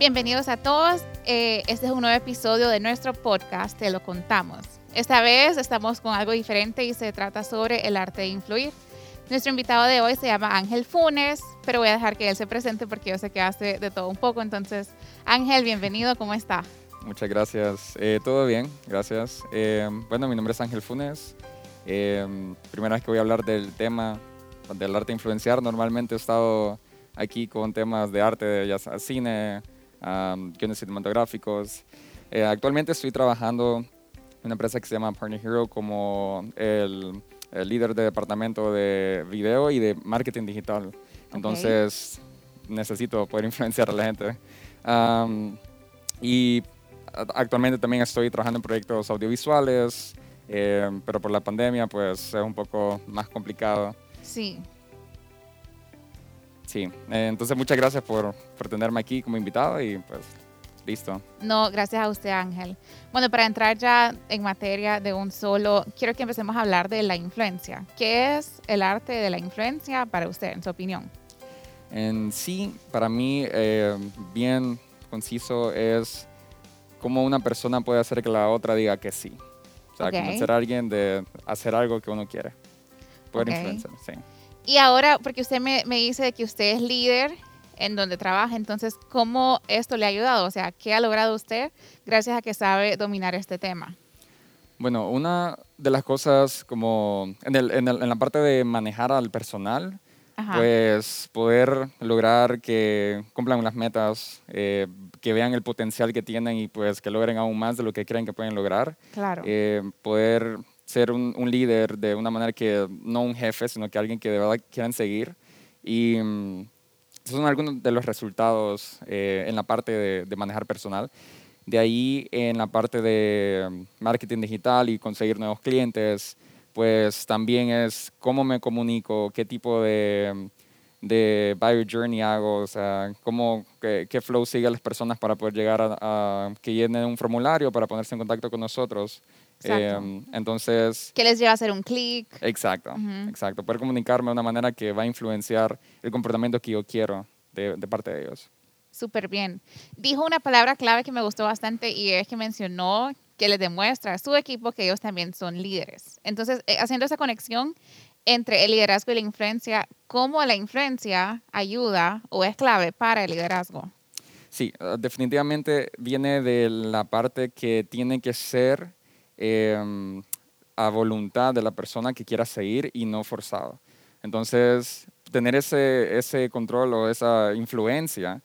Bienvenidos a todos. Eh, este es un nuevo episodio de nuestro podcast, Te lo contamos. Esta vez estamos con algo diferente y se trata sobre el arte de influir. Nuestro invitado de hoy se llama Ángel Funes, pero voy a dejar que él se presente porque yo sé que hace de todo un poco. Entonces, Ángel, bienvenido, ¿cómo está? Muchas gracias. Eh, todo bien, gracias. Eh, bueno, mi nombre es Ángel Funes. primera vez que voy a hablar del tema del arte influenciar. Normalmente he estado aquí con temas de arte, de ya cine, um, guiones cinematográficos. Eh, actualmente estoy trabajando en una empresa que se llama Partner Hero como el, líder de departamento de video y de marketing digital. Entonces necesito poder influenciar a la gente. y actualmente también estoy trabajando en proyectos audiovisuales, eh, pero por la pandemia pues es un poco más complicado. Sí. Sí, eh, entonces muchas gracias por, por tenerme aquí como invitado y pues listo. No, gracias a usted Ángel. Bueno, para entrar ya en materia de un solo, quiero que empecemos a hablar de la influencia. ¿Qué es el arte de la influencia para usted, en su opinión? En sí, para mí, eh, bien conciso es cómo una persona puede hacer que la otra diga que sí. O sea, convencer a alguien de hacer algo que uno quiere. Poder influenciar, sí. Y ahora, porque usted me, me dice que usted es líder en donde trabaja, entonces, ¿cómo esto le ha ayudado? O sea, ¿qué ha logrado usted gracias a que sabe dominar este tema? Bueno, una de las cosas como en, el, en, el, en la parte de manejar al personal, pues poder lograr que cumplan las metas, eh, que vean el potencial que tienen y pues que logren aún más de lo que creen que pueden lograr. Claro. Eh, poder ser un, líder de una manera que no un jefe, sino que alguien que de verdad quieran seguir. Y mm, esos son algunos de los resultados eh, en la parte de, manejar personal. De ahí en la parte de mm, marketing digital y conseguir nuevos clientes, pues también es cómo me comunico, qué tipo de, mm, de buyer journey hago, o sea, cómo, qué, flow sigue a las personas para poder llegar a, a que llenen un formulario para ponerse en contacto con nosotros. Eh, entonces... ¿Qué les lleva a hacer un clic? Exacto, exacto. Poder comunicarme de una manera que va a influenciar el comportamiento que yo quiero de, de parte de ellos. Súper bien. Dijo una palabra clave que me gustó bastante y es que mencionó que les demuestra a su equipo que ellos también son líderes. Entonces, eh, haciendo esa conexión entre el liderazgo y la influencia, ¿cómo la influencia ayuda o es clave para el liderazgo? Sí, ah, definitivamente viene de la parte que tiene que ser Em, a voluntad de la persona que quiera seguir y no forzado. Entonces, tener ese, ese control o esa influencia,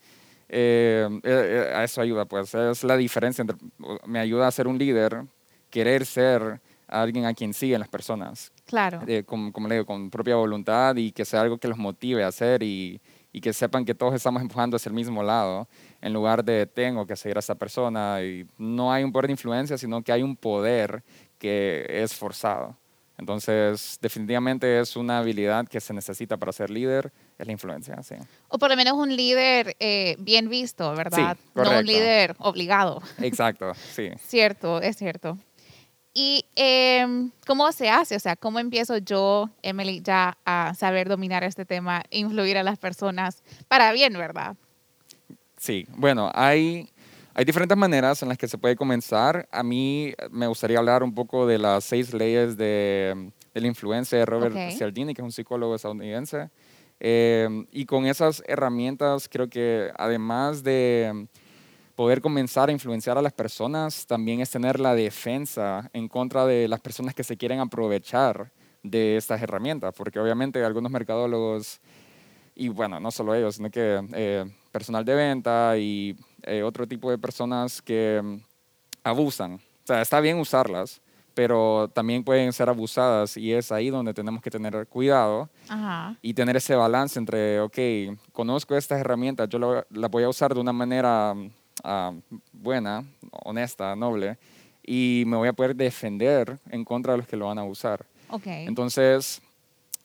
em, eh, eh, a eso ayuda, pues es la diferencia entre, me ayuda a ser un líder, querer ser alguien a quien siguen las personas. Claro. Eh, como, como, le digo, con propia voluntad y que sea algo que los motive a hacer y, y que sepan que todos estamos empujando hacia el mismo lado, en lugar de tengo que seguir a esa persona. Y no hay un poder de influencia, sino que hay un poder que es forzado. Entonces, definitivamente es una habilidad que se necesita para ser líder, es la influencia, sí. O por lo menos un líder eh, bien visto, ¿verdad? no un líder obligado. Exacto, sí. cierto, es cierto. ¿Y em, cómo se hace? O sea, ¿cómo empiezo yo, Emily, ya a saber dominar este tema, influir a las personas para bien, verdad? Sí, bueno, hay, hay diferentes maneras en las que se puede comenzar. A mí me gustaría hablar un poco de las seis leyes de, de la influencia de Robert Cialdini, que es un psicólogo estadounidense. Em, y con esas herramientas creo que además de poder comenzar a influenciar a las personas también es tener la defensa en contra de las personas que se quieren aprovechar de estas herramientas, porque obviamente algunos mercadólogos, y bueno, no solo ellos, sino que eh, personal de venta y eh, otro tipo de personas que mm, abusan. O sea, está bien usarlas, pero también pueden ser abusadas y es ahí donde tenemos que tener cuidado y tener ese balance entre, ok, conozco estas herramientas, yo las la voy a usar de una manera ah, buena, honesta, noble, y me voy a poder defender en contra de los que lo van a usar. Okay. Entonces,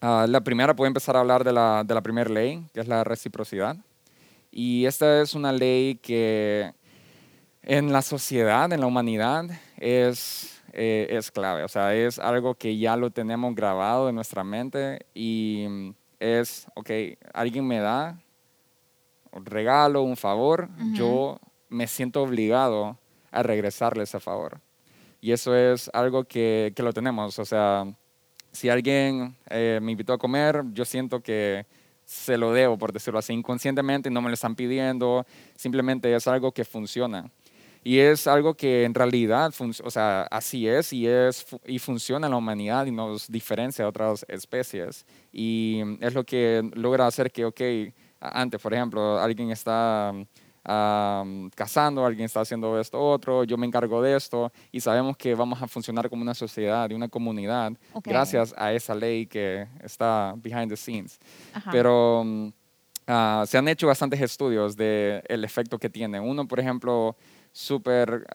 ah, la primera, puedo empezar a hablar de la, de la primera ley, que es la reciprocidad. Y esta es una ley que en la sociedad, en la humanidad, es, eh, es clave. O sea, es algo que ya lo tenemos grabado en nuestra mente y es, ok, alguien me da un regalo, un favor, yo me siento obligado a regresarle ese favor. Y eso es algo que, que lo tenemos. O sea, si alguien eh, me invitó a comer, yo siento que se lo debo, por decirlo así, inconscientemente, no me lo están pidiendo, simplemente es algo que funciona. Y es algo que en realidad, o sea, así es y, es y funciona en la humanidad y nos diferencia de otras especies. Y es lo que logra hacer que, ok, antes, por ejemplo, alguien está cazando, alguien está haciendo esto otro, yo me encargo de esto y sabemos que vamos a funcionar como una sociedad y una comunidad gracias a esa ley que está behind the scenes. Pero mm, ah, se han hecho bastantes estudios del el efecto que tiene. Uno, por ejemplo, súper,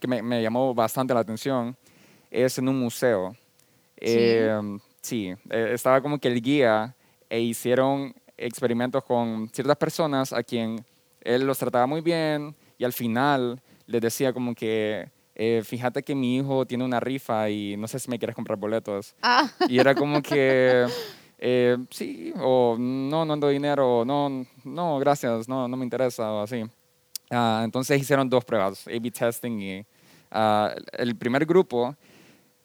que me, llamó bastante la atención, es en un museo. sí, em, eh, estaba como que el guía e hicieron experimentos con ciertas personas a quien él los trataba muy bien y al final les decía como que, eh, fíjate que mi hijo tiene una rifa y no sé si me quieres comprar boletos. Ah. Y era como que, eh, sí, o no, no ando dinero, no, no, gracias, no, no me interesa, o así. Ah, entonces hicieron dos pruebas, A-B testing y ah, el primer grupo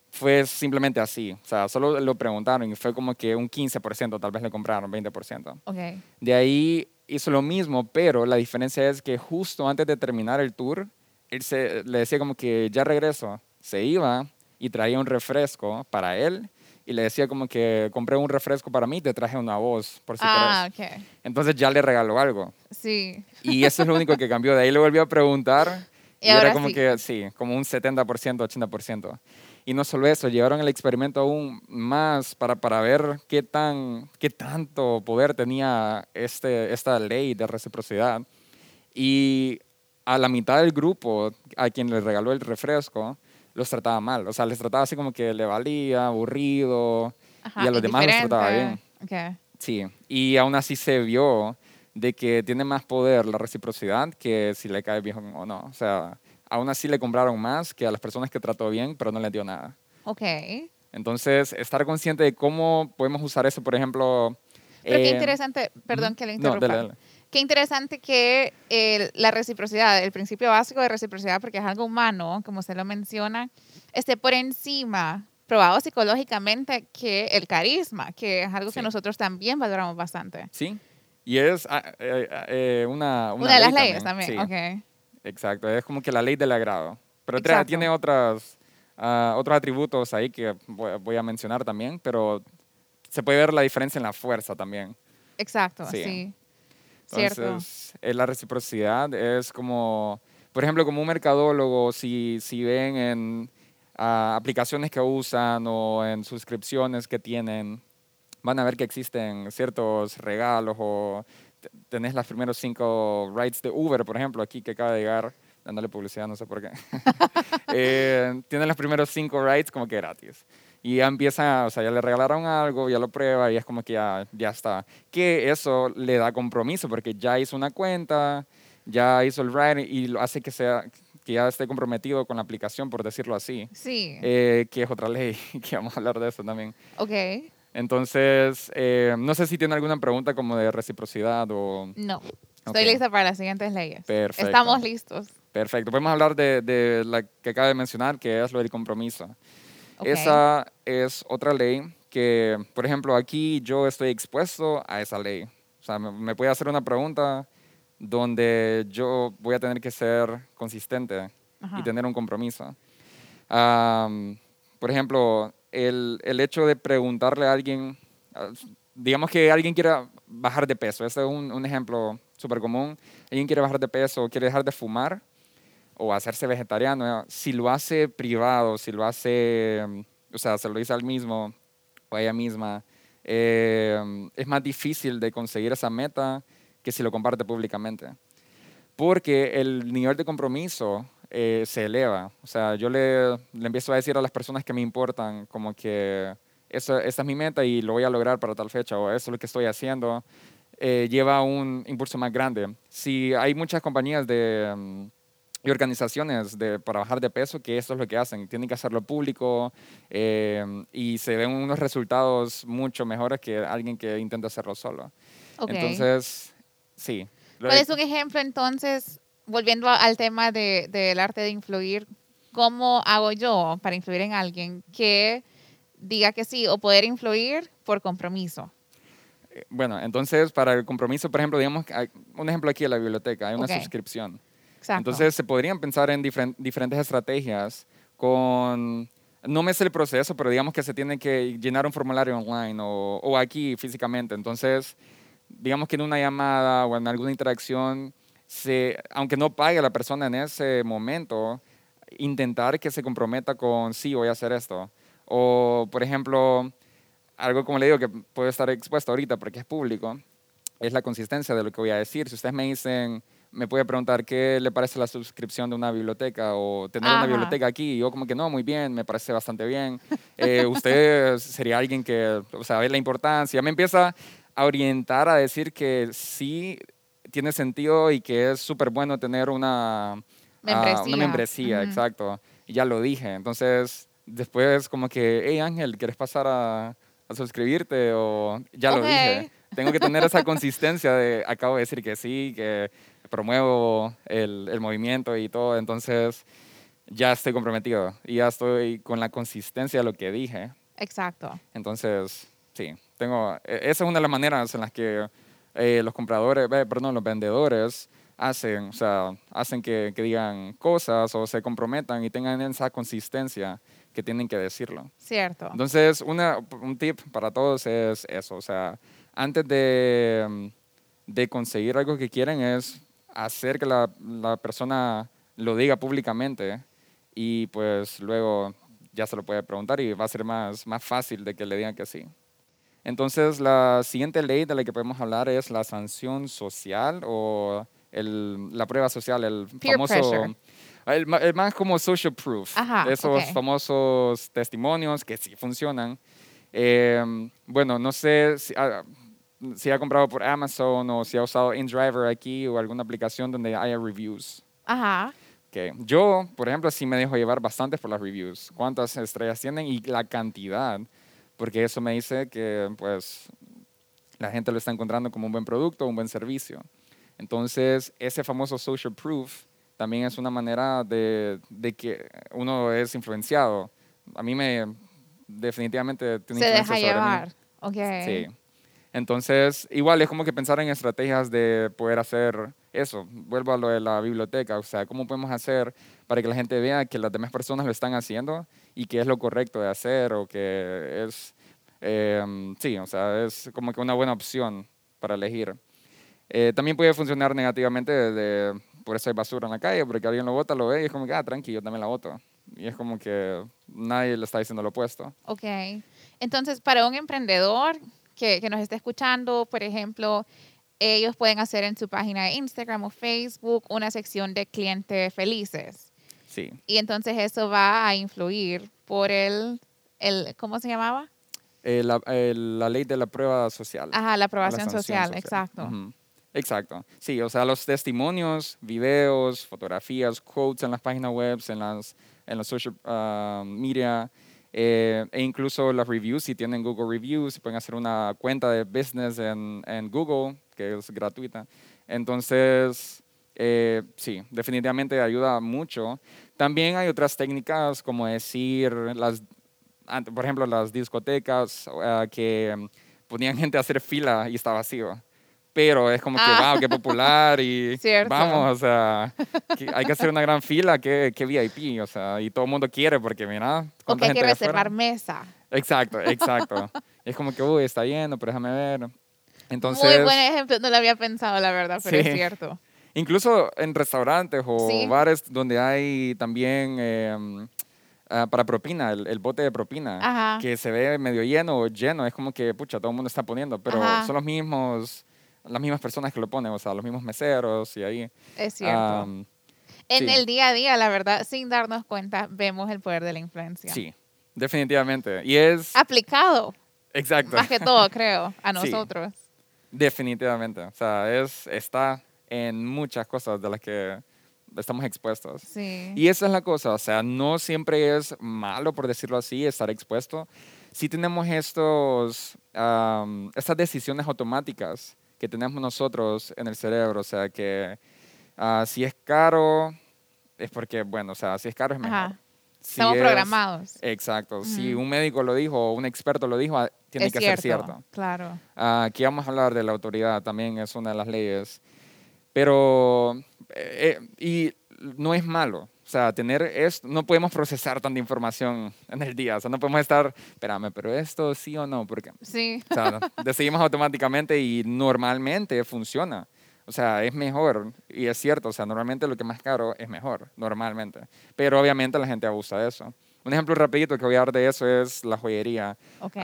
fue simplemente así, o sea, solo lo preguntaron y fue como que un 15%, tal vez le compraron 20%. Okay. De ahí hizo lo mismo, pero la diferencia es que justo antes de terminar el tour, él se, le decía como que ya regreso, se iba y traía un refresco para él y le decía como que compré un refresco para mí, te traje una voz, por si ah, Okay. Entonces ya le regaló algo. Sí. Y eso es lo único que cambió. De ahí le volvió a preguntar y, era como que, sí, como un 70%, 80%. Y no solo eso, llevaron el experimento aún más para, para ver qué, tan, qué tanto poder tenía este, esta ley de reciprocidad. Y a la mitad del grupo, a quien le regaló el refresco, los trataba mal. O sea, les trataba así como que le valía, aburrido, y a los demás los trataba bien. Sí, y aún así se vio de que tiene más poder la reciprocidad que si le cae bien o no. O sea, aún así le compraron más que a las personas que trató bien, pero no le dio nada. Ok. Entonces, estar consciente de cómo podemos usar eso, por ejemplo... Pero qué eh, interesante, perdón que le interrumpa. No, dale, dale. Qué interesante que la reciprocidad, el principio básico de reciprocidad, porque es algo humano, como usted lo menciona, esté por encima, probado psicológicamente, que el carisma, que es algo que nosotros también valoramos bastante. Sí, y es ah, eh, eh, una, una, de las leyes también, okay. Exacto, es como que la ley del agrado. Pero tiene otras, uh, otros atributos ahí que voy, a mencionar también, pero se puede ver la diferencia en la fuerza también. Exacto, sí. Entonces, eh, la reciprocidad es como, por ejemplo, como un mercadólogo, si, si ven en ah, aplicaciones que usan o en suscripciones que tienen, van a ver que existen ciertos regalos o tenés los primeros cinco rides de Uber, por ejemplo, aquí que acaba de llegar, dándole publicidad, no sé por qué. eh, tienen los primeros cinco rides como que gratis y ya empieza, o sea, ya le regalaron algo, ya lo prueba y es como que ya, ya está. Que eso le da compromiso porque ya hizo una cuenta, ya hizo el ride y lo hace que sea que ya esté comprometido con la aplicación, por decirlo así. Sí. Eh, que es otra ley, que vamos a hablar de eso también. Ok. Entonces, eh, no sé si tiene alguna pregunta como de reciprocidad o... No. Estoy lista para las siguientes leyes. Perfecto. Estamos listos. Perfecto. Podemos hablar de, de la que acaba de mencionar, que es lo del compromiso. Esa es otra ley que, por ejemplo, aquí yo estoy expuesto a esa ley. O sea, me, puede hacer una pregunta donde yo voy a tener que ser consistente y tener un compromiso. por ejemplo, el, el, hecho de preguntarle a alguien, digamos que alguien quiera bajar de peso, ese es un, un ejemplo súper común. Alguien quiere bajar de peso quiere dejar de fumar. o hacerse vegetariano, si lo hace privado, si lo hace, o sea, se lo dice al mismo o a ella misma, eh, es más difícil de conseguir esa meta que si lo comparte públicamente. Porque el nivel de compromiso eh, se eleva. O sea, yo le, le, empiezo a decir a las personas que me importan como que esa, esa, es mi meta y lo voy a lograr para tal fecha o eso es lo que estoy haciendo, eh, lleva un impulso más grande. Si hay muchas compañías de... Mm, y organizaciones de, para bajar de peso que eso es lo que hacen, tienen que hacerlo público eh, y se ven unos resultados mucho mejores que alguien que intenta hacerlo solo. Entonces, sí. ¿Cuál es un ejemplo entonces, volviendo al tema de, del arte de influir, cómo hago yo para influir en alguien que diga que sí o poder influir por compromiso? Eh, bueno, entonces para el compromiso, por ejemplo, digamos, un ejemplo aquí en la biblioteca, hay una suscripción. Entonces se podrían pensar en diferentes estrategias con, no me sé el proceso, pero digamos que se tiene que llenar un formulario online o, o aquí físicamente. Entonces, digamos que en una llamada o en alguna interacción, se, aunque no pague la persona en ese momento, intentar que se comprometa con, sí, voy a hacer esto. O, por ejemplo, algo como le digo que puede estar expuesto ahorita porque es público, es la consistencia de lo que voy a decir. Si ustedes me dicen, me puede preguntar qué le parece la suscripción de una biblioteca o tener una biblioteca aquí. Yo como que no, muy bien, me parece bastante bien. Eh, usted sería alguien que, o sea, ve la importancia. Me empieza a orientar a decir que sí tiene sentido y que es súper bueno tener una membresía. una membresía, exacto. Y ya lo dije. Entonces, después como que, hey Ángel, ¿quieres pasar a, a suscribirte? O ya lo dije. Tengo que tener esa consistencia de, acabo de decir que sí, que promuevo el, el, movimiento y todo, entonces ya estoy comprometido y ya estoy con la consistencia de lo que dije. Exacto. Entonces, sí, tengo, e, esa es una de las maneras en las que eh, los compradores, perdón, los vendedores hacen, o sea, hacen que, que, digan cosas o se comprometan y tengan esa consistencia que tienen que decirlo. Cierto. Entonces, una, un tip para todos es eso, o sea, antes de, de conseguir algo que quieren es hacer que la, la, persona lo diga públicamente y pues luego ya se lo puede preguntar y va a ser más, más fácil de que le digan que sí. Entonces, la siguiente ley de la que podemos hablar es la sanción social o el, la prueba social, el famoso... El, más como social proof, esos famosos testimonios que sí funcionan. Eh, bueno, no sé si, si ha comprado por Amazon o si ha usado InDriver aquí o alguna aplicación donde haya reviews. Ajá. Okay. Yo, por ejemplo, sí me dejo llevar bastante por las reviews. ¿Cuántas estrellas tienen y la cantidad? Porque eso me dice que, pues, la gente lo está encontrando como un buen producto, un buen servicio. Entonces, ese famoso social proof también es una manera de, de que uno es influenciado. A mí me definitivamente tiene Se deja llevar. Okay. Sí. Entonces, igual es como que pensar en estrategias de poder hacer eso. Vuelvo a lo de la biblioteca, o sea, cómo podemos hacer para que la gente vea que las demás personas lo están haciendo y que es lo correcto de hacer o que es, em, sí, o sea, es como que una buena opción para elegir. Eh, también puede funcionar negativamente de, por eso hay basura en la calle, porque alguien lo vota, lo ve y es como que, ah, tranquilo, yo también la voto. Y es como que nadie le está diciendo lo opuesto. Ok. Entonces, para un emprendedor, que, que nos esté escuchando, por ejemplo, ellos pueden hacer en su página de Instagram o Facebook una sección de clientes felices. Sí. Y entonces eso va a influir por el, el ¿cómo se llamaba? Eh, la, la, ley de la prueba social. Ajá, la aprobación social, exacto. Exacto. Sí, o sea, los testimonios, videos, fotografías, quotes en las páginas web, en las, en los social uh, media, eh, e incluso las reviews, si tienen Google Reviews, pueden hacer una cuenta de business en, en Google, que es gratuita. Entonces, eh, sí, definitivamente ayuda mucho. También hay otras técnicas como decir, las, por ejemplo, las discotecas uh, que ponían gente a hacer fila y estaba vacío pero es como que, wow, ah. qué popular y vamos, o sea, hay que hacer una gran fila, qué, qué VIP, o sea, y todo el mundo quiere porque, mira, o que hay que reservar mesa. Exacto, exacto. es como que, uy, está lleno, pero déjame ver. Entonces, Muy buen ejemplo, no lo había pensado, la verdad, pero es cierto. Incluso en restaurantes o bares donde hay también em, ah, para propina, el, bote de propina, que se ve medio lleno o lleno, es como que, pucha, todo el mundo está poniendo, pero son los mismos, las mismas personas que lo ponen, o sea, los mismos meseros y ahí. Es cierto. en el día a día, la verdad, sin darnos cuenta, vemos el poder de la influencia. Sí, definitivamente. Y es... Aplicado. Exacto. Más que todo, creo, a nosotros. definitivamente. O sea, es, está en muchas cosas de las que estamos expuestos. Sí. Y esa es la cosa, o sea, no siempre es malo, por decirlo así, estar expuesto. Sí tenemos estos, estas decisiones automáticas que tenemos nosotros en el cerebro, o sea, que ah, si es caro, es porque, bueno, o sea, si es caro es mejor. Estamos programados. Exacto. Si un médico lo dijo o un experto lo dijo, ah, tiene que ser cierto. Claro. aquí vamos a hablar de la autoridad, también es una de las leyes pero, eh, eh, y no es malo. O sea, tener esto, no podemos procesar tanta información en el día. O sea, no podemos estar, espérame, pero esto sí o no, porque sí. o sea, decidimos automáticamente y normalmente funciona. O sea, es mejor y es cierto, o sea, normalmente lo que es más caro es mejor, normalmente. Pero obviamente la gente abusa de eso. Un ejemplo rapidito que voy a dar de eso es la joyería. Okay.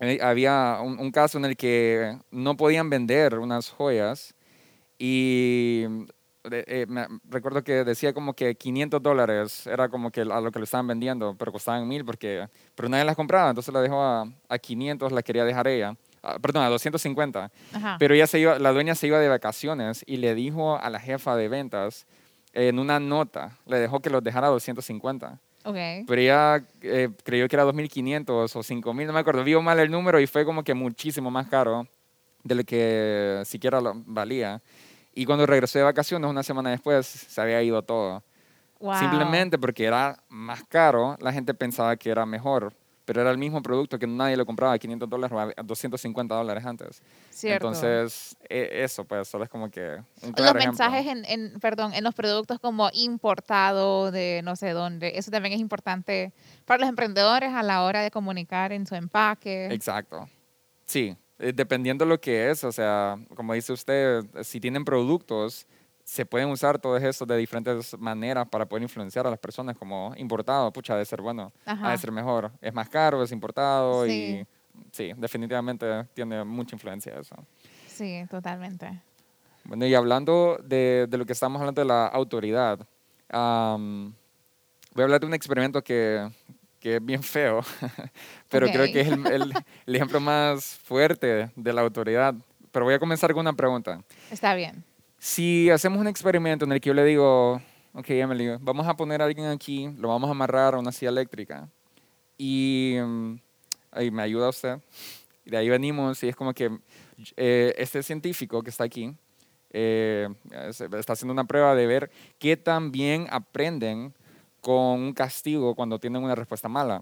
Eh, había un, un, caso en el que no podían vender unas joyas y eh, me recuerdo que decía como que 500 dólares era como que a lo que le estaban vendiendo, pero costaban mil porque, pero nadie las compraba, entonces la dejó a, a 500, la quería dejar ella. Ah, perdón, a 250. Pero ella se iba, la dueña se iba de vacaciones y le dijo a la jefa de ventas en una nota, le dejó que los dejara a 250. Okay. Pero ella eh, creyó que era 2.500 o 5.000, no me acuerdo. Vio mal el número y fue como que muchísimo más caro de lo que siquiera lo valía. Y cuando regresé de vacaciones, una semana después, se había ido todo. Simplemente porque era más caro, la gente pensaba que era mejor, pero era el mismo producto que nadie lo compraba a 500 dólares o a 250 dólares antes. Cierto. Entonces, e, eso, pues, solo es como que un Los mensajes en, en, perdón, en los productos como importado de no sé dónde, eso también es importante para los emprendedores a la hora de comunicar en su empaque. Exacto. Sí, eh, dependiendo de lo que es, o sea, como dice usted, si tienen productos, se pueden usar todos esos de diferentes maneras para poder influenciar a las personas, como importado, pucha, ha de ser bueno, ha de ser mejor. Es más caro, es importado y sí, definitivamente tiene mucha influencia eso. Sí, totalmente. Bueno, y hablando de, de lo que estamos hablando de la autoridad, voy a hablar de un experimento que, que es bien feo, pero creo que es el, el, ejemplo más fuerte de la autoridad. Pero voy a comenzar con una pregunta. Está bien. Si hacemos un experimento en el que yo le digo, ok, Emily, vamos a poner a alguien aquí, lo vamos a amarrar a una silla eléctrica y mm, ahí me ayuda usted. Y de ahí venimos y es como que eh, este científico que está aquí eh, está haciendo una prueba de ver qué tan bien aprenden con un castigo cuando tienen una respuesta mala,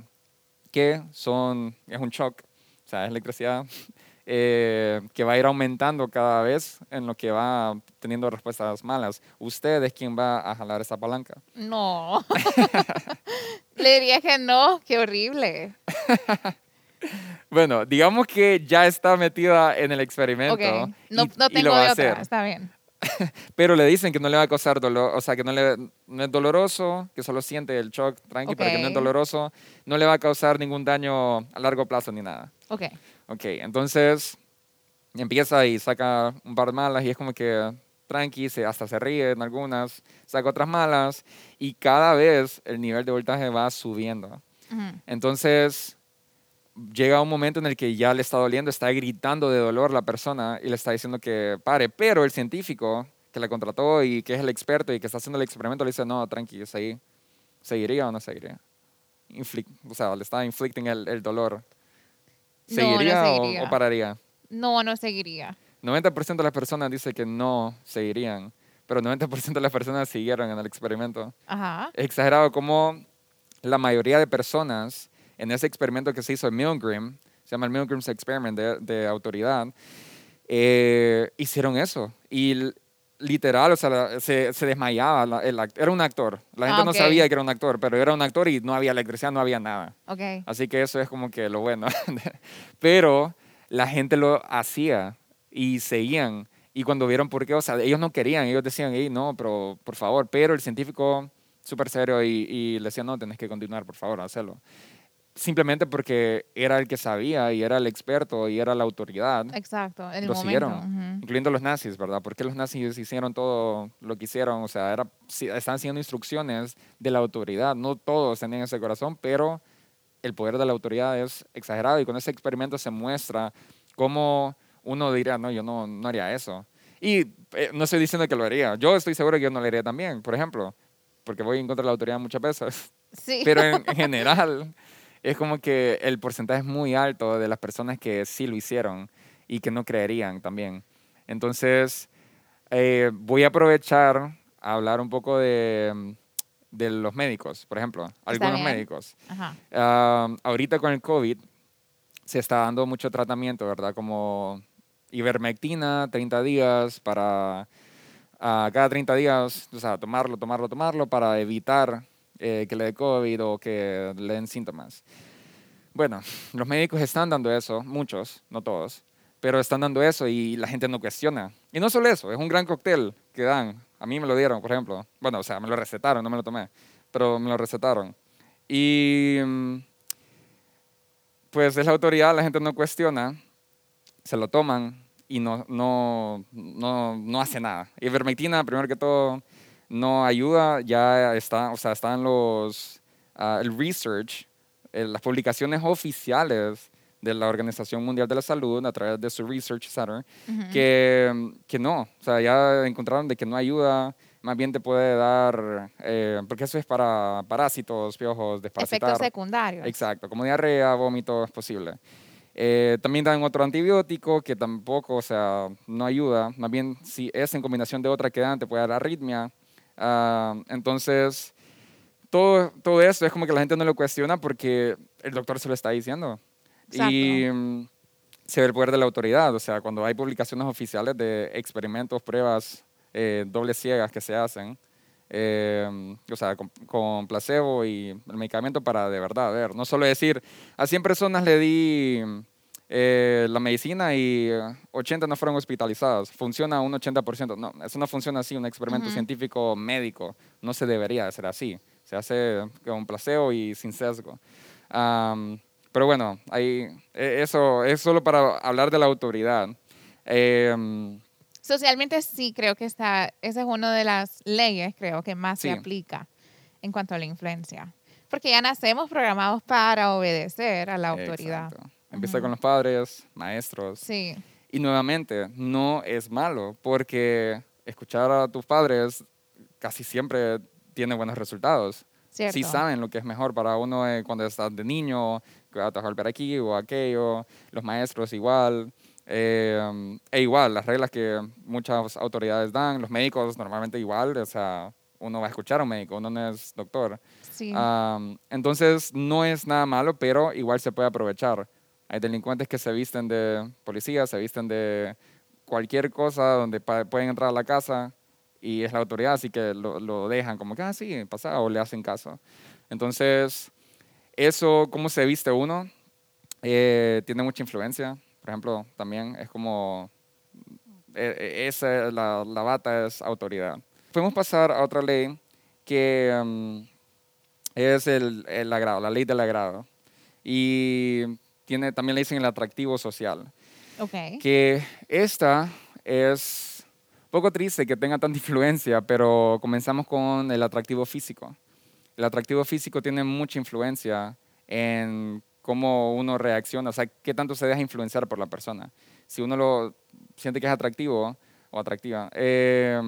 que son, es un shock, o sea, es electricidad, eh, que va a ir aumentando cada vez en lo que va teniendo respuestas malas. ¿Usted es quien va a jalar esa palanca? No. Le diría que no, qué horrible. bueno, digamos que ya está metida en el experimento. No, no tengo de otra, está bien. pero le dicen que no le va a causar dolor, o sea, que no, le, no es doloroso, que solo siente el shock, tranqui, pero que no es doloroso, no le va a causar ningún daño a largo plazo ni nada. Ok. Ok, entonces empieza y saca un par de malas y es como que tranqui, se, hasta se ríe en algunas, saca otras malas y cada vez el nivel de voltaje va subiendo. Entonces, llega un momento en el que ya le está doliendo, está gritando de dolor la persona y le está diciendo que pare, pero el científico que la contrató y que es el experto y que está haciendo el experimento le dice, no, tranqui, ¿seguiría o no seguiría? o sea, le está inflicting el, dolor. ¿Seguiría, O, pararía? No, no seguiría. 90% de las personas dice que no seguirían, pero 90% de las personas siguieron en el experimento. Ajá. Es exagerado como la mayoría de personas en ese experimento que se hizo en Milgram, se llama el Milgram's Experiment de, autoridad, eh, hicieron eso. Y literal, o sea, se, se desmayaba. el, era un actor. La gente ah, no sabía que era un actor, pero era un actor y no había electricidad, no había nada. Okay. Así que eso es como que lo bueno. pero la gente lo hacía y seguían. Y cuando vieron por qué, o sea, ellos no querían, ellos decían, hey, no, pero por favor, pero el científico súper serio y, y, le decía, no, tenés que continuar, por favor, hacerlo. Simplemente porque era el que sabía y era el experto y era la autoridad. Exacto, en el lo momento. siguieron, incluyendo los nazis, ¿verdad? Porque los nazis hicieron todo lo que hicieron, o sea, era, están siguiendo instrucciones de la autoridad. No todos tenían ese corazón, pero el poder de la autoridad es exagerado y con ese experimento se muestra cómo uno diría, no, yo no, no haría eso. Y eh, no estoy diciendo que lo haría. Yo estoy seguro que yo no lo haría también, por ejemplo, porque voy en contra de la autoridad muchas veces. Sí. Pero en, general, es como que el porcentaje es muy alto de las personas que sí lo hicieron y que no creerían también. Entonces, eh, voy a aprovechar a hablar un poco de, de los médicos, por ejemplo, algunos médicos. Ajá. Ah, ahorita con el COVID se está dando mucho tratamiento, ¿verdad? Como ivermectina, 30 días para uh, cada 30 días, o sea, tomarlo, tomarlo, tomarlo para evitar eh, que le dé COVID o que le den síntomas. Bueno, los médicos están dando eso, muchos, no todos, pero están dando eso y la gente no cuestiona. Y no solo eso, es un gran cóctel que dan. A mí me lo dieron, por ejemplo. Bueno, o sea, me lo recetaron, no me lo tomé, pero me lo recetaron. Y mm, pues es la autoridad, la gente no cuestiona, se lo toman y no, no, no, no hace nada. Ivermectina, primero que todo, no ayuda, ya está, o sea, están los, uh, el research, eh, las publicaciones oficiales de la Organización Mundial de la Salud a través de su Research Center, uh -huh. que, que no, o sea, ya encontraron de que no ayuda, más bien te puede dar, eh, porque eso es para parásitos, piojos, desparasitar. Efectos secundarios. Exacto, como diarrea, vómito, es posible. Eh, también dan otro antibiótico que tampoco, o sea, no ayuda. Más bien, si es en combinación de otra que dan, te puede dar arritmia. Uh, entonces, todo, todo eso es como que la gente no lo cuestiona porque el doctor se lo está diciendo. Exacto. Y um, se ve el poder de la autoridad. O sea, cuando hay publicaciones oficiales de experimentos, pruebas eh, dobles ciegas que se hacen, eh, o sea, con, con, placebo y el medicamento para de verdad ver. No solo decir, a 100 personas le di eh, la medicina y 80 no fueron hospitalizadas. Funciona un 80%. No, eso no funciona así, un experimento uh -huh. científico médico. No se debería hacer así. Se hace con placebo y sin sesgo. Um, pero bueno, ahí, eso es solo para hablar de la autoridad. Eh, Socialmente sí creo que está, esa es una de las leyes, creo, que más Sí. se aplica en cuanto a la influencia. Porque ya nacemos programados para obedecer a la autoridad. Exacto. Empieza con los padres, maestros. Sí, Y nuevamente, no es malo, porque escuchar a tus padres casi siempre tiene buenos resultados. cierto. Sí saben lo que es mejor para uno eh, cuando estás de niño, que vas a golpear aquí o aquello, los maestros igual. eh, e igual, las reglas que muchas autoridades dan, los médicos normalmente igual, o sea, uno va a escuchar a un médico, uno no es doctor. Sí. Am, entonces, no es nada malo, pero igual se puede aprovechar. Hay delincuentes que se visten de policía, se visten de cualquier cosa donde pueden entrar a la casa y es la autoridad, así que lo, lo dejan como que, ah, sí, pasa, o le hacen caso. Entonces, eso, cómo se viste uno, eh, tiene mucha influencia. Por ejemplo, también es como, eh, esa, la, la bata es autoridad. Podemos pasar a otra ley que mm, es el, el agrado, la ley del agrado. Y tiene, también le dicen el atractivo social. ok. Que esta es un poco triste que tenga tanta influencia, pero comenzamos con el atractivo físico. El atractivo físico tiene mucha influencia en cómo uno reacciona, o sea, qué tanto se deja influenciar por la persona. Si uno lo siente que es atractivo o atractiva, eh,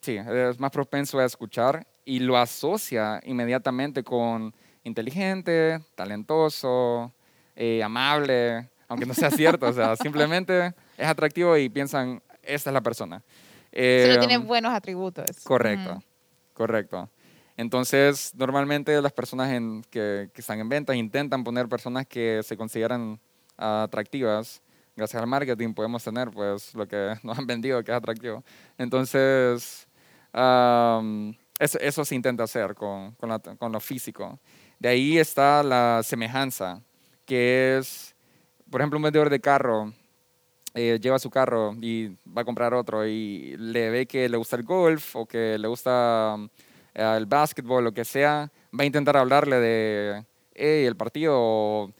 sí, es más propenso a escuchar y lo asocia inmediatamente con inteligente, talentoso, eh, amable, aunque no sea cierto, o sea, simplemente es atractivo y piensan, esta es la persona. Solo Eh, tiene buenos atributos. Correcto, Ujú. correcto. Entonces, normalmente las personas en- que, que están en ventas intentan poner personas que se consideran atractivas. Gracias al marketing podemos tener pues lo que nos han vendido que es atractivo. Entonces, am, eso, eso se intenta hacer con, con, la- con lo físico. De ahí está la semejanza, que es, por ejemplo, un vendedor de carro eh, lleva su carro y va a comprar otro y le ve que le gusta el golf o que le gusta eh, el básquetbol, lo que sea, va a intentar hablarle de hey, el partido.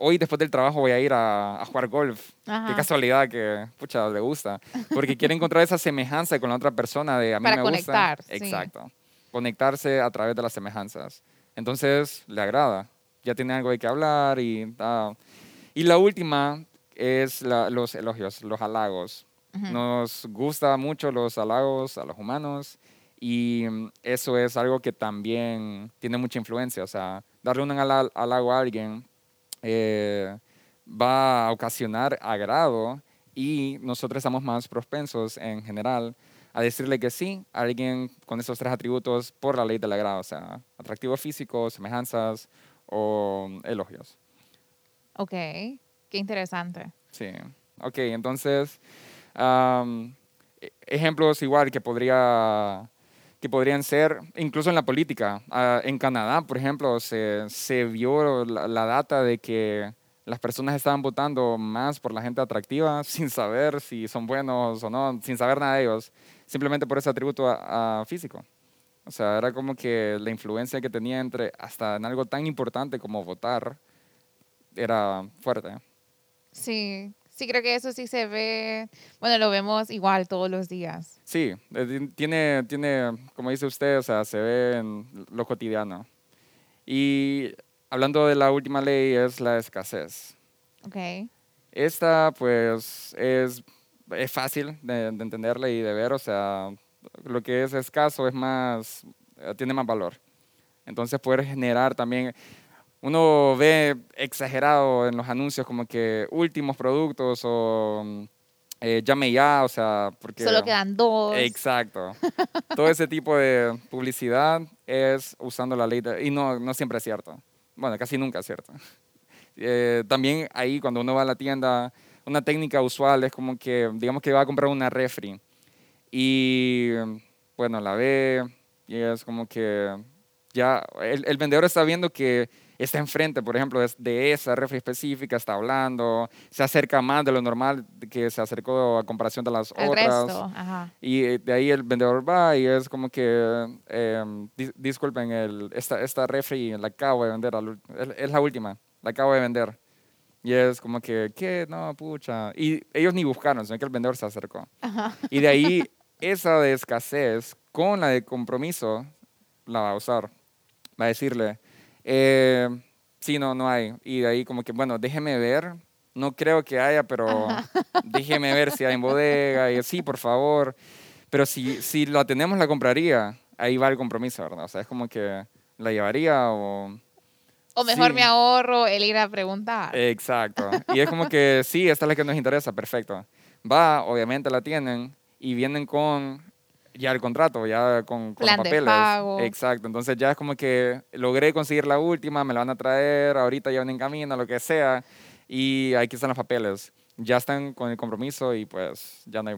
hoy después del trabajo voy a ir a, jugar golf. Qué casualidad que, pucha, le gusta. Porque quiere encontrar esa semejanza con la otra persona de a mí Para me conectar, gusta. Exacto. Conectarse a través de las semejanzas. Entonces, le agrada. Ya tiene algo de qué hablar y... y la última es los elogios, los halagos. Nos gusta mucho los halagos a los humanos y eso es algo que también tiene mucha influencia. O sea, darle un halago a alguien eh, va a ocasionar agrado y nosotros estamos más propensos en general a decirle que sí a alguien con esos tres atributos por la ley del agrado, o sea, atractivo físico, semejanzas o elogios. Ok. Qué interesante. Sí. Ok, entonces, e, ejemplos igual que, podría, que podrían ser, incluso en la política. Ah, en Canadá, por ejemplo, se, se vio la, data de que las personas estaban votando más por la gente atractiva sin saber si son buenos o no, sin saber nada de ellos, simplemente por ese atributo físico. O sea, era como que la influencia que tenía entre, hasta en algo tan importante como votar, era fuerte. Sí, sí creo que eso sí se ve, bueno, lo vemos igual todos los días. Sí, eh, tiene, tiene, como dice usted, o sea, se ve en lo cotidiano. Y hablando de la última ley es la escasez. Ok. Esta, pues, es, es fácil de, de entenderla y de ver, o sea, lo que es escaso es más, eh, tiene más valor. Entonces, poder generar también, uno ve exagerado en los anuncios como que últimos productos o eh, llame ya, o sea, porque... Solo quedan dos. Exacto. Todo ese tipo de publicidad es usando la ley y no, no siempre es cierto. Bueno, casi nunca es cierto. Eh, también ahí cuando uno va a la tienda, una técnica usual es como que, digamos que va a comprar una refri y bueno, la ve y es como que ya el, el vendedor está viendo que está enfrente, por ejemplo, de esa refri específica, está hablando, se acerca más de lo normal que se acercó a comparación de las otras. Y eh, de ahí el vendedor va y es como que, em, disculpen, el, esta, esta refri la acabo de vender, es la última, la acabo de vender. Y es como que, ¿qué? No, pucha. Y ellos ni buscaron, sino que el vendedor se acercó. Y de ahí, esa de escasez con la de compromiso la va a usar. Va a decirle, eh, sí, no, no hay. Y de ahí como que, bueno, déjeme ver. No creo que haya, pero déjeme ver si hay en bodega. Y sí, por favor. Pero si, si la tenemos, la compraría. Ahí va el compromiso, ¿verdad? O sea, es como que la llevaría o... O mejor me ahorro el ir a preguntar. Exacto. Y es como que, sí, esta es la que nos interesa, perfecto. Va, obviamente la tienen y vienen con ya el contrato, ya con, con los papeles. Exacto, entonces ya es como que logré conseguir la última, me la van a traer, ahorita ya van en camino, lo que sea, y aquí están los papeles. Ya están con el compromiso y pues ya no hay,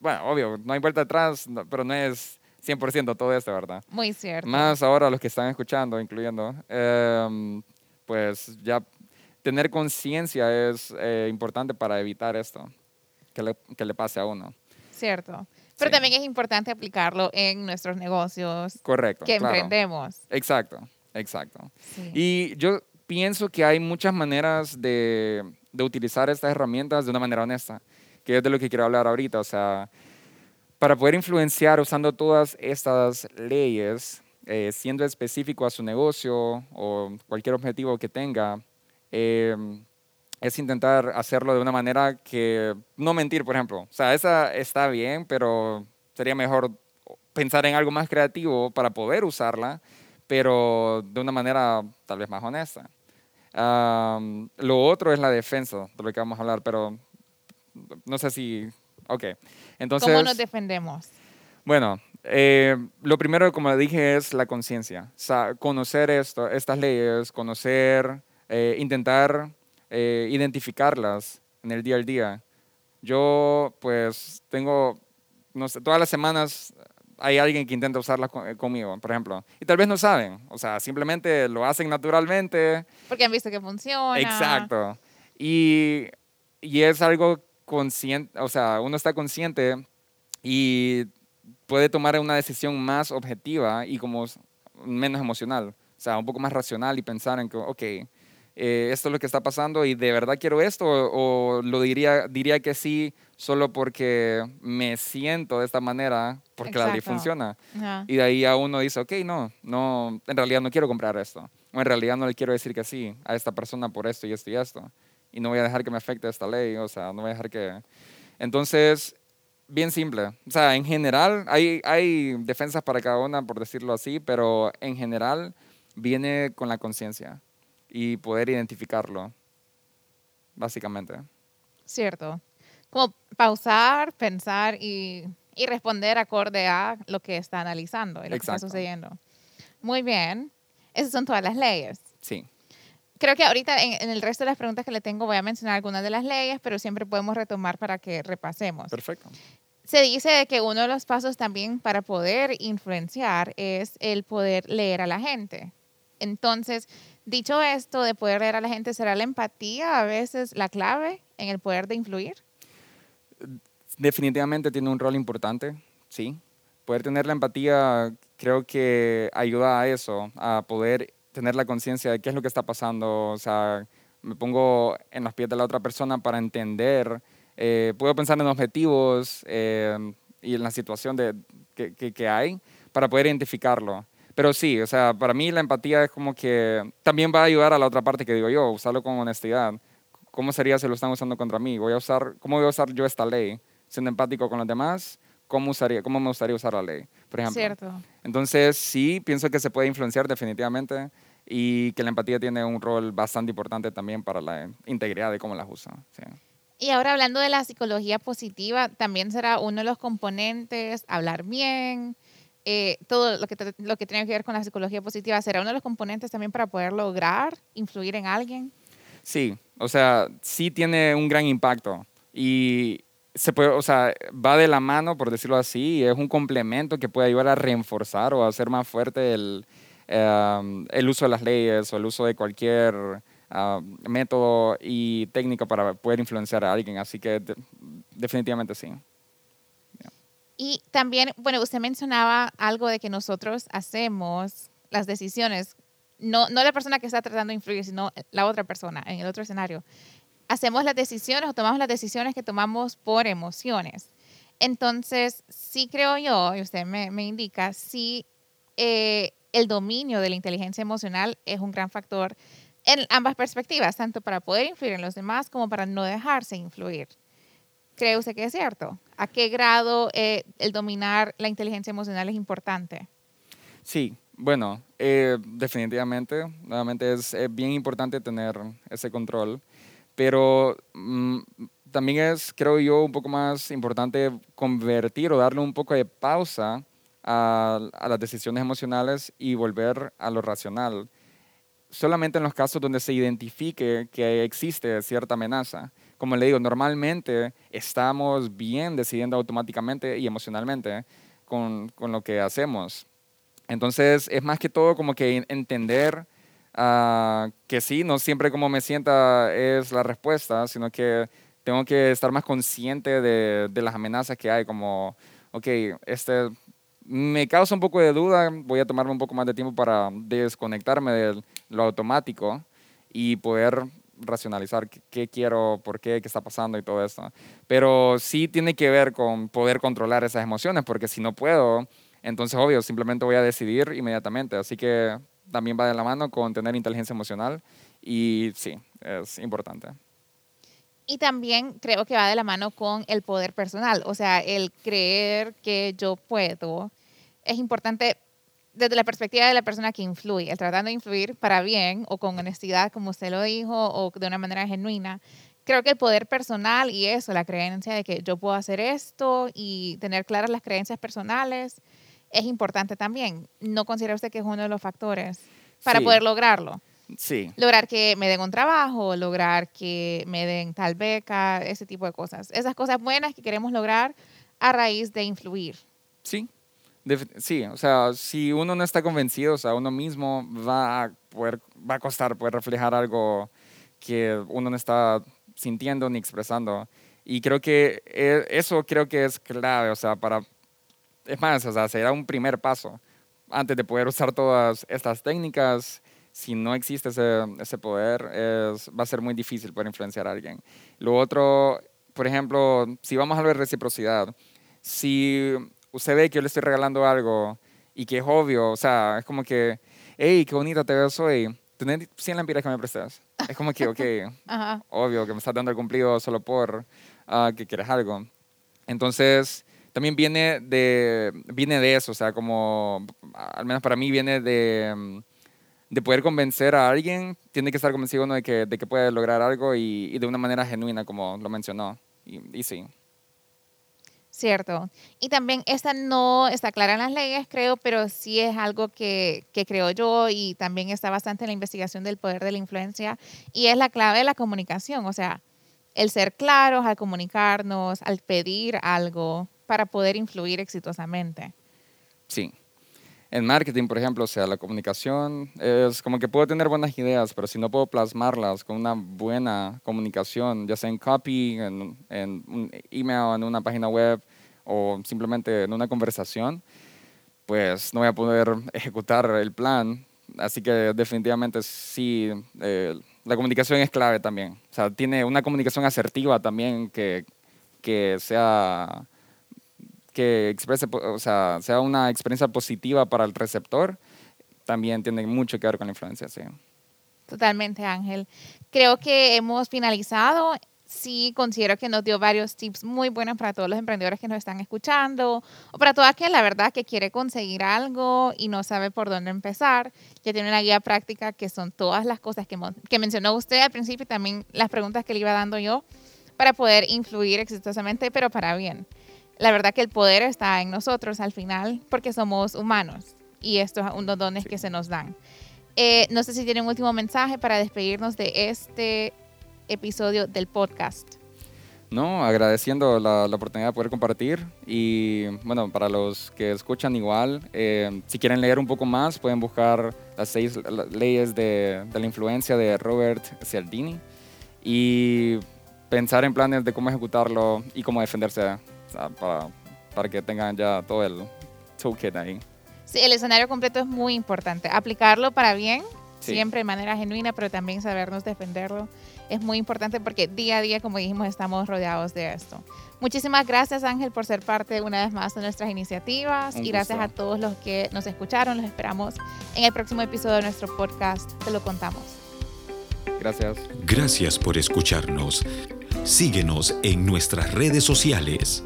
bueno, obvio, no hay vuelta atrás, pero no es 100% todo esto, ¿verdad? Muy cierto. Más ahora los que están escuchando, incluyendo, em, pues ya tener conciencia es eh, importante para evitar esto, que le, que le pase a uno. Cierto. Pero también es importante aplicarlo en nuestros negocios. Correcto. Que emprendemos. Exacto, exacto. Y yo pienso que hay muchas maneras de, de, utilizar estas herramientas de una manera honesta, que es de lo que quiero hablar ahorita. O sea, para poder influenciar usando todas estas leyes, eh, siendo específico a su negocio o cualquier objetivo que tenga, eh, es intentar hacerlo de una manera que no mentir, por ejemplo. O sea, esa está bien, pero sería mejor pensar en algo más creativo para poder usarla, pero de una manera tal vez más honesta. lo otro es la defensa, de lo que vamos a hablar, pero no sé si... Ok, entonces... ¿Cómo nos defendemos? Bueno, eh, lo primero, como dije, es la conciencia. O sea, conocer esto, estas leyes, conocer, eh, intentar eh, identificarlas en el día al día. Yo pues tengo, no sé, todas las semanas hay alguien que intenta usarlas eh, conmigo, por ejemplo. Y tal vez no saben, o sea, simplemente lo hacen naturalmente. Porque han visto que funciona. Exacto. Y, y es algo consciente, o sea, uno está consciente y puede tomar una decisión más objetiva y como menos emocional, o sea, un poco más racional y pensar en que, ok, eh, esto es lo que está pasando y de verdad quiero esto o, lo diría, diría que sí solo porque me siento de esta manera porque la ley funciona. Y de ahí a uno dice, ok, no, no, en realidad no quiero comprar esto. O en realidad no le quiero decir que sí a esta persona por esto y esto y esto. Y no voy a dejar que me afecte esta ley, o sea, no voy a dejar que... Entonces, bien simple. O sea, en general, hay, hay defensas para cada una, por decirlo así, pero en general viene con la conciencia y poder identificarlo, básicamente. Cierto. Como pausar, pensar y, y responder acorde a lo que está analizando y lo que está sucediendo. Muy bien. Esas son todas las leyes. Sí. Creo que ahorita en, en, el resto de las preguntas que le tengo voy a mencionar algunas de las leyes, pero siempre podemos retomar para que repasemos. Perfecto. Se dice que uno de los pasos también para poder influenciar es el poder leer a la gente. Entonces, Dicho esto, de poder leer a la gente, ¿será la empatía a veces la clave en el poder de influir? Definitivamente tiene un rol importante, sí. Poder tener la empatía creo que ayuda a eso, a poder tener la conciencia de qué es lo que está pasando, o sea, me pongo en los pies de la otra persona para entender, eh, puedo pensar en objetivos eh, y en la situación de, que, que hay para poder identificarlo. Pero sí, o sea, para mí la empatía es como que también va a ayudar a la otra parte que digo yo, usarlo con honestidad. ¿Cómo sería si lo están usando contra mí? Voy a usar, ¿Cómo voy a usar yo esta ley? Siendo empático con los demás, ¿cómo, usaría, cómo me gustaría usar la ley? Por ejemplo. Cierto. Entonces, sí, pienso que se puede influenciar definitivamente y que la empatía tiene un rol bastante importante también para la integridad de cómo las usa. Y ahora hablando de la psicología positiva, también será uno de los componentes hablar bien, eh, todo lo que, lo que tiene que ver con la psicología positiva será uno de los componentes también para poder lograr influir en alguien. Sí, o sea, sí tiene un gran impacto y se puede, o sea, va de la mano, por decirlo así, y es un complemento que puede ayudar a reforzar o a hacer más fuerte el, em, el uso de las leyes o el uso de cualquier ah, método y técnica para poder influenciar a alguien. Así que definitivamente sí. Y también, bueno, usted mencionaba algo de que nosotros hacemos las decisiones, no, no la persona que está tratando de influir, sino la otra persona en el otro escenario. Hacemos las decisiones o tomamos las decisiones que tomamos por emociones. Entonces, sí creo yo, y usted me, me indica, sí eh, el dominio de la inteligencia emocional es un gran factor en ambas perspectivas, tanto para poder influir en los demás como para no dejarse influir. ¿Cree usted que es cierto? ¿A qué grado eh, el dominar la inteligencia emocional es importante? Sí, bueno, eh, definitivamente, nuevamente es, bien importante tener ese control, pero mm, también es, creo yo, un poco más importante convertir o darle un poco de pausa a, a las decisiones emocionales y volver a lo racional, solamente en los casos donde se identifique que existe cierta amenaza como le digo, normalmente estamos bien decidiendo automáticamente y emocionalmente con, con lo que hacemos. Entonces, es más que todo como que entender uh, que sí, no siempre como me sienta es la respuesta, sino que tengo que estar más consciente de, de las amenazas que hay, como, ok, este, me causa un poco de duda, voy a tomarme un poco más de tiempo para desconectarme de lo automático y poder racionalizar qué, quiero, por qué, qué está pasando y todo esto. Pero sí tiene que ver con poder controlar esas emociones, porque si no puedo, entonces obvio, simplemente voy a decidir inmediatamente. Así que también va de la mano con tener inteligencia emocional y sí, es importante. Y también creo que va de la mano con el poder personal, o sea, el creer que yo puedo. Es importante desde la perspectiva de la persona que influye, el tratando de influir para bien o con honestidad, como usted lo dijo, o de una manera genuina. Creo que el poder personal y eso, la creencia de que yo puedo hacer esto y tener claras las creencias personales, es importante también. ¿No considera usted que es uno de los factores para poder lograrlo? Sí. Lograr que me den un trabajo, lograr que me den tal beca, ese tipo de cosas. Esas cosas buenas que queremos lograr a raíz de influir. Sí, sí, o sea, si uno no está convencido, o sea, uno mismo va a poder, va a costar poder reflejar algo que uno no está sintiendo ni expresando. Y creo que eh, eso creo que es clave, o sea, para, es más, o sea, será un primer paso antes de poder usar todas estas técnicas. Si no existe ese, ese poder, es, va a ser muy difícil poder influenciar a alguien. Lo otro, por ejemplo, si vamos a ver reciprocidad, si usted ve que yo le estoy regalando algo y que es obvio, o sea, es como que, hey, qué bonita te ves hoy, tenés 100 lempiras que me prestas. Es como que, ok, obvio que me estás dando el cumplido solo por uh, que quieres algo. Entonces, también viene de, viene de eso, o sea, como, al menos para mí viene de, de poder convencer a alguien, tiene que estar convencido uno de que, de que puede lograr algo y, y de una manera genuina, como lo mencionó. Y, y sí. Cierto. Y también esta no está clara en las leyes, creo, pero sí es algo que, que, creo yo y también está bastante en la investigación del poder de la influencia y es la clave de la comunicación, o sea, el ser claros al comunicarnos, al pedir algo para poder influir exitosamente. Sí. En marketing, por ejemplo, o sea, la comunicación es como que puedo tener buenas ideas, pero si no puedo plasmarlas con una buena comunicación, ya sea en copy, en, en un email, en una página web o simplemente en una conversación, pues no voy a poder ejecutar el plan. Así que definitivamente sí, eh, la comunicación es clave también. O sea, tiene una comunicación asertiva también que, que sea que exprese, o sea, sea una experiencia positiva para el receptor, también tiene mucho que ver con la influencia, sí. Totalmente, Ángel. Creo que hemos finalizado. Sí, considero que nos dio varios tips muy buenos para todos los emprendedores que nos están escuchando o para toda aquel, la verdad, que quiere conseguir algo y no sabe por dónde empezar. Ya tiene una guía práctica que son todas las cosas que, que mencionó usted al principio y también las preguntas que le iba dando yo para poder influir exitosamente, pero para bien la verdad que el poder está en nosotros al final porque somos humanos y estos son unos dones que se nos dan. Eh, no sé si tienen un último mensaje para despedirnos de este episodio del podcast. No, agradeciendo la, oportunidad de poder compartir y bueno, para los que escuchan igual, eh, si quieren leer un poco más pueden buscar las seis leyes de, de la influencia de Robert Cialdini y pensar en planes de cómo ejecutarlo y cómo defenderse para, para que tengan ya todo el toolkit ahí. Sí, el escenario completo es muy importante. Aplicarlo para bien, siempre de manera genuina, pero también sabernos defenderlo es muy importante porque día a día, como dijimos, estamos rodeados de esto. Muchísimas gracias Ángel por ser parte una vez más de nuestras iniciativas y gracias a todos los que nos escucharon. Los esperamos en el próximo episodio de nuestro podcast. Te lo contamos. Gracias. Gracias por escucharnos. Síguenos en nuestras redes sociales.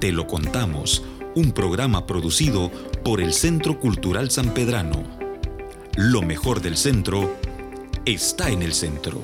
Te lo contamos, un programa producido por el Centro Cultural San Pedrano. Lo mejor del centro está en el centro.